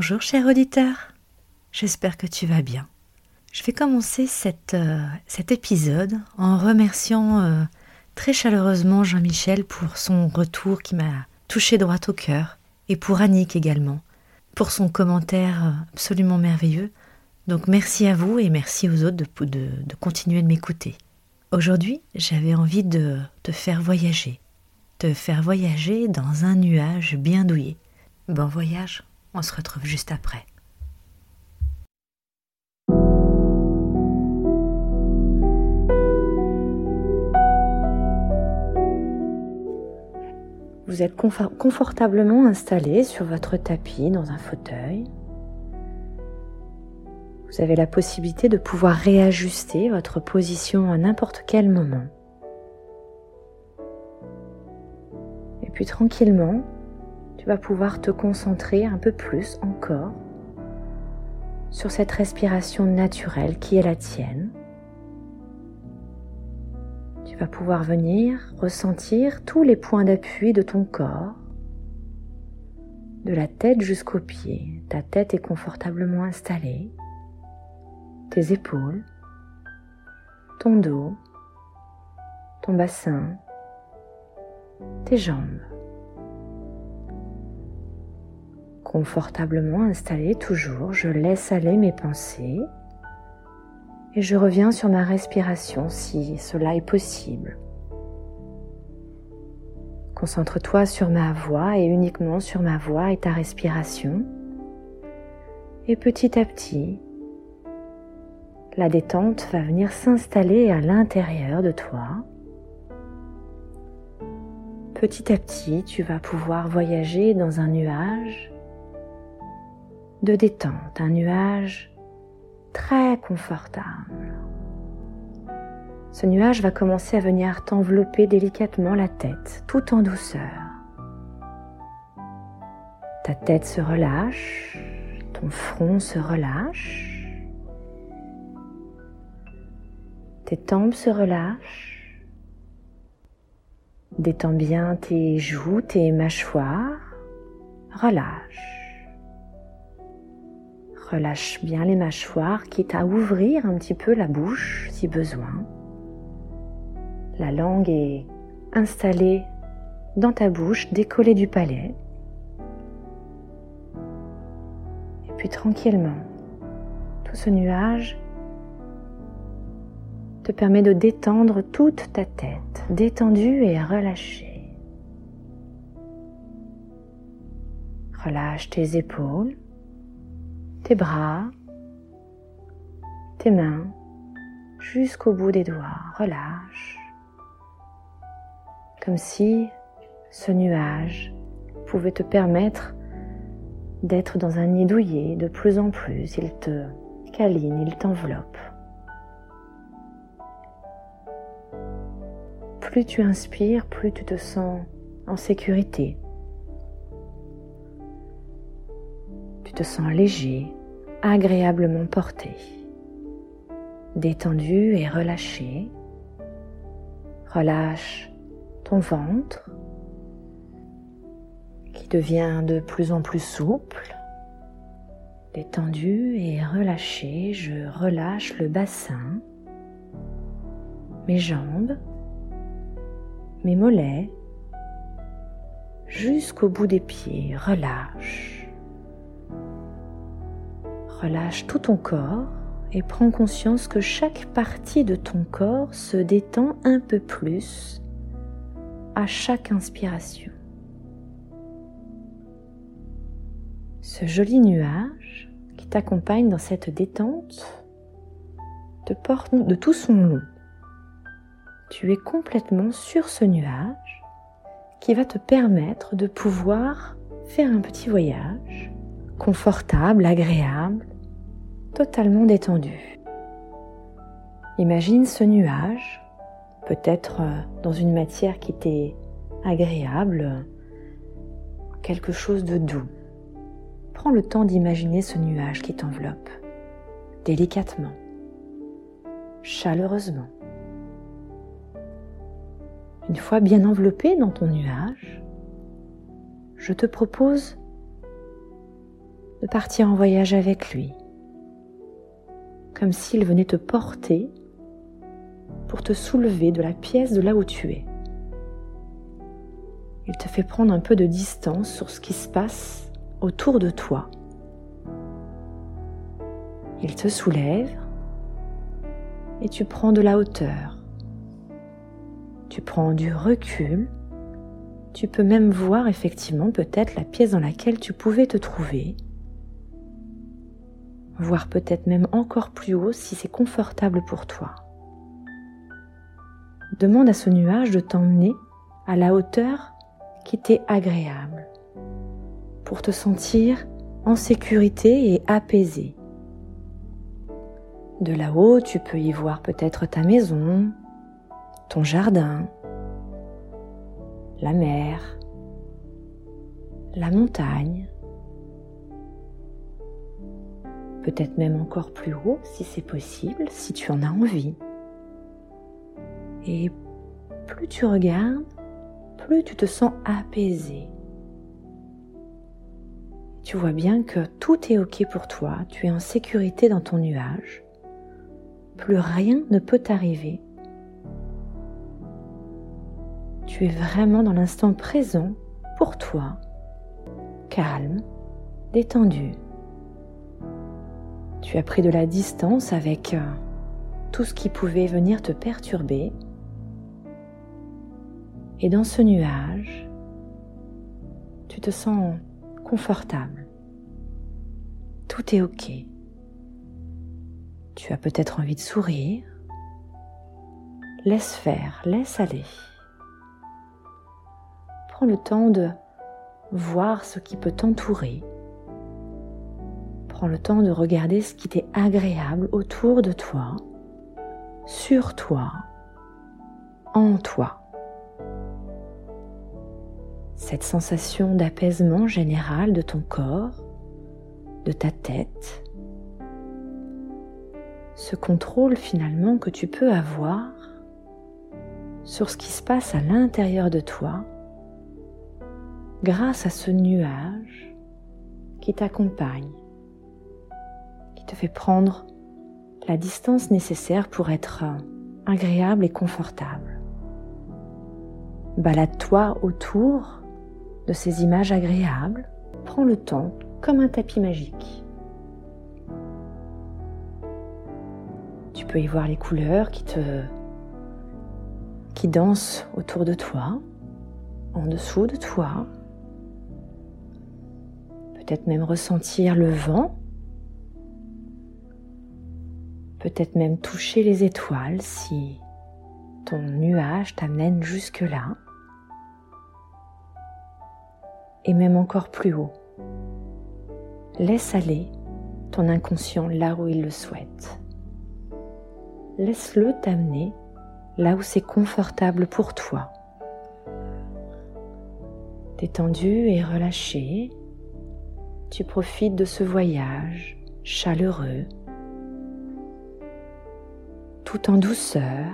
Bonjour cher auditeur, j'espère que tu vas bien. Je vais commencer euh, cet épisode en remerciant euh, très chaleureusement Jean-Michel pour son retour qui m'a touché droit au cœur et pour Annick également pour son commentaire absolument merveilleux. Donc merci à vous et merci aux autres de, de continuer de m'écouter. Aujourd'hui, j'avais envie de te faire voyager, te faire voyager dans un nuage bien douillet. Bon voyage, on se retrouve juste après. Vous êtes confortablement installé sur votre tapis dans un fauteuil. Vous avez la possibilité de pouvoir réajuster votre position à n'importe quel moment. Et puis tranquillement, tu vas pouvoir te concentrer un peu plus encore sur cette respiration naturelle qui est la tienne vas pouvoir venir ressentir tous les points d'appui de ton corps, de la tête jusqu'aux pieds. Ta tête est confortablement installée, tes épaules, ton dos, ton bassin, tes jambes. Confortablement installé toujours, je laisse aller mes pensées et je reviens sur ma respiration si cela est possible. Concentre-toi sur ma voix et uniquement sur ma voix et ta respiration. Et petit à petit, la détente va venir s'installer à l'intérieur de toi. Petit à petit, tu vas pouvoir voyager dans un nuage de détente, un nuage très confortable. Ce nuage va commencer à venir t'envelopper délicatement la tête, tout en douceur. Ta tête se relâche, ton front se relâche, tes tempes se relâchent, détends bien tes joues, tes mâchoires, relâche. Relâche bien les mâchoires, quitte à ouvrir un petit peu la bouche si besoin. La langue est installée dans ta bouche, décollée du palais. Et puis tranquillement, tout ce nuage te permet de détendre toute ta tête, détendue et relâchée. Relâche tes épaules tes bras, tes mains, jusqu'au bout des doigts. Relâche. Comme si ce nuage pouvait te permettre d'être dans un nid douillet de plus en plus. Il te câline, il t'enveloppe. Plus tu inspires, plus tu te sens en sécurité. Te sens léger, agréablement porté, détendu et relâché. Relâche ton ventre qui devient de plus en plus souple, détendu et relâché. Je relâche le bassin, mes jambes, mes mollets, jusqu'au bout des pieds. Relâche. Relâche tout ton corps et prends conscience que chaque partie de ton corps se détend un peu plus à chaque inspiration. Ce joli nuage qui t'accompagne dans cette détente te porte de tout son long. Tu es complètement sur ce nuage qui va te permettre de pouvoir faire un petit voyage confortable, agréable, totalement détendu. Imagine ce nuage, peut-être euh, dans une matière qui t'est agréable, quelque chose de doux. Prends le temps d'imaginer ce nuage qui t'enveloppe, délicatement, chaleureusement. Une fois bien enveloppé dans ton nuage, je te propose de partir en voyage avec lui, comme s'il venait te porter pour te soulever de la pièce de là où tu es. Il te fait prendre un peu de distance sur ce qui se passe autour de toi. Il te soulève et tu prends de la hauteur. Tu prends du recul. Tu peux même voir effectivement peut-être la pièce dans laquelle tu pouvais te trouver. Voir peut-être même encore plus haut si c'est confortable pour toi. Demande à ce nuage de t'emmener à la hauteur qui t'est agréable pour te sentir en sécurité et apaisé. De là-haut, tu peux y voir peut-être ta maison, ton jardin, la mer, la montagne, peut-être même encore plus haut si c'est possible, si tu en as envie. Et plus tu regardes, plus tu te sens apaisé. Tu vois bien que tout est OK pour toi, tu es en sécurité dans ton nuage. Plus rien ne peut t'arriver. Tu es vraiment dans l'instant présent pour toi, calme, détendu. Tu as pris de la distance avec euh, tout ce qui pouvait venir te perturber et dans ce nuage, tu te sens confortable. Tout est OK. Tu as peut-être envie de sourire. Laisse faire, laisse aller. Prends le temps de voir ce qui peut t'entourer. Prends le temps de regarder ce qui t'est agréable autour de toi, sur toi, en toi. Cette sensation d'apaisement général de ton corps, de ta tête, ce contrôle finalement que tu peux avoir sur ce qui se passe à l'intérieur de toi grâce à ce nuage qui t'accompagne, te fait prendre la distance nécessaire pour être agréable et confortable. Balade-toi autour de ces images agréables, prends le temps comme un tapis magique. Tu peux y voir les couleurs qui te qui dansent autour de toi, en dessous de toi. Peut-être même ressentir le vent. Peut-être même toucher les étoiles si ton nuage t'amène jusque-là et même encore plus haut. Laisse aller ton inconscient là où il le souhaite. Laisse-le t'amener là où c'est confortable pour toi. Détendu et relâché, tu profites de ce voyage chaleureux, tout en douceur,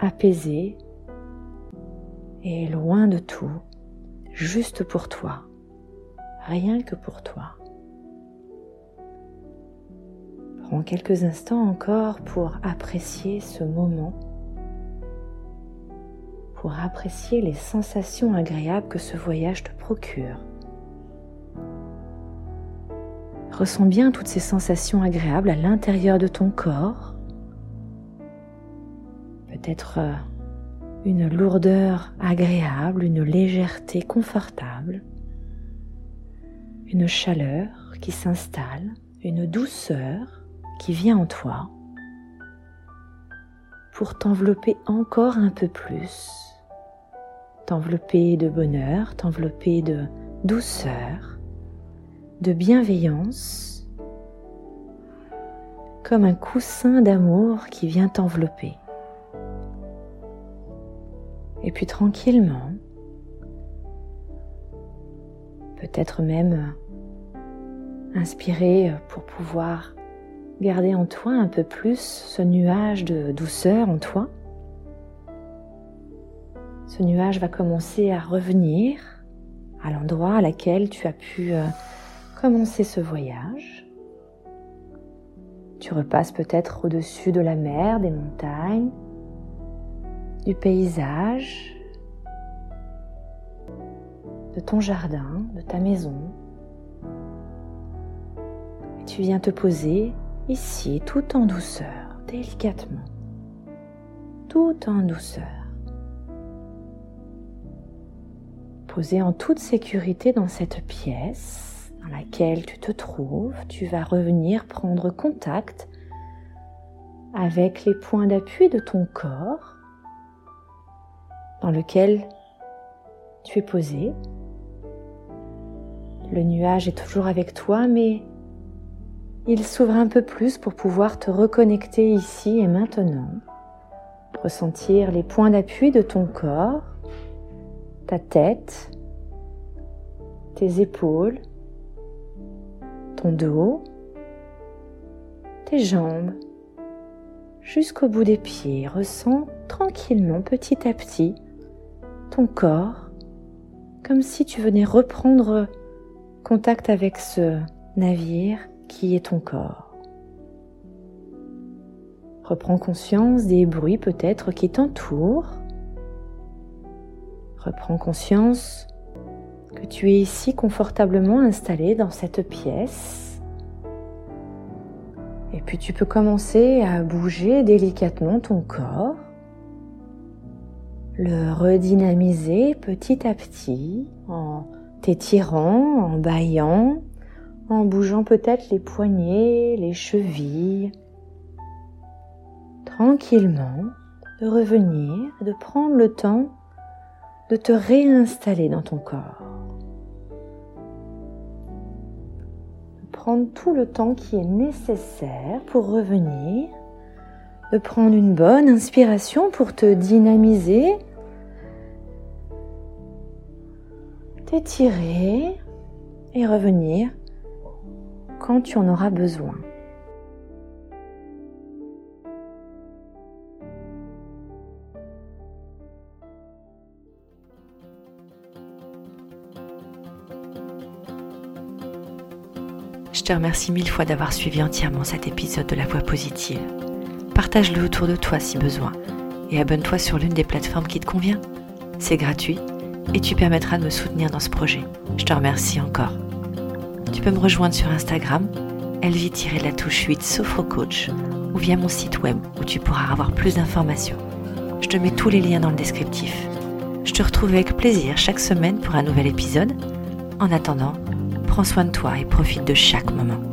apaisé et loin de tout, juste pour toi, rien que pour toi. Prends quelques instants encore pour apprécier ce moment, pour apprécier les sensations agréables que ce voyage te procure. Ressens bien toutes ces sensations agréables à l'intérieur de ton corps. Peut-être euh, une lourdeur agréable, une légèreté confortable. une chaleur qui s'installe, une douceur qui vient en toi pour t'envelopper encore un peu plus, t'envelopper de bonheur, t'envelopper de douceur, de bienveillance, comme un coussin d'amour qui vient t'envelopper. Et puis tranquillement, peut-être même inspirer pour pouvoir garder en toi un peu plus ce nuage de douceur en toi. Ce nuage va commencer à revenir à l'endroit à laquelle tu as pu euh, commencer ce voyage. Tu repasses peut-être au-dessus de la mer, des montagnes, du paysage, de ton jardin, de ta maison. Et tu viens te poser ici tout en douceur, délicatement, tout en douceur. Posé en toute sécurité dans cette pièce dans laquelle tu te trouves, tu vas revenir prendre contact avec les points d'appui de ton corps dans lequel tu es posé. Le nuage est toujours avec toi, mais il s'ouvre un peu plus pour pouvoir te reconnecter ici et maintenant, ressentir les points d'appui de ton corps, ta tête, tes épaules, ton dos, tes jambes, jusqu'au bout des pieds. Ressens tranquillement, petit à petit, ton corps, comme si tu venais reprendre contact avec ce navire qui est ton corps. Reprends conscience des bruits peut-être qui t'entourent. Reprends conscience que tu es ici confortablement installé dans cette pièce. Et puis tu peux commencer à bouger délicatement ton corps, le redynamiser petit à petit en t'étirant, en baillant, en bougeant peut-être les poignets, les chevilles. Tranquillement, de revenir, de prendre le temps de te réinstaller dans ton corps. De prendre tout le temps qui est nécessaire pour revenir, de prendre une bonne inspiration pour te dynamiser, t'étirer et revenir quand tu en auras besoin. Te remercie mille fois d'avoir suivi entièrement cet épisode de La Voix positive. Partage-le autour de toi si besoin et abonne-toi sur l'une des plateformes qui te convient. C'est gratuit et tu permettras de me soutenir dans ce projet. Je te remercie encore. Tu peux me rejoindre sur Instagram, elvie-la touche 8 Sophrocoach ou via mon site web où tu pourras avoir plus d'informations. Je te mets tous les liens dans le descriptif. Je te retrouve avec plaisir chaque semaine pour un nouvel épisode. En attendant, prends soin de toi et profite de chaque moment.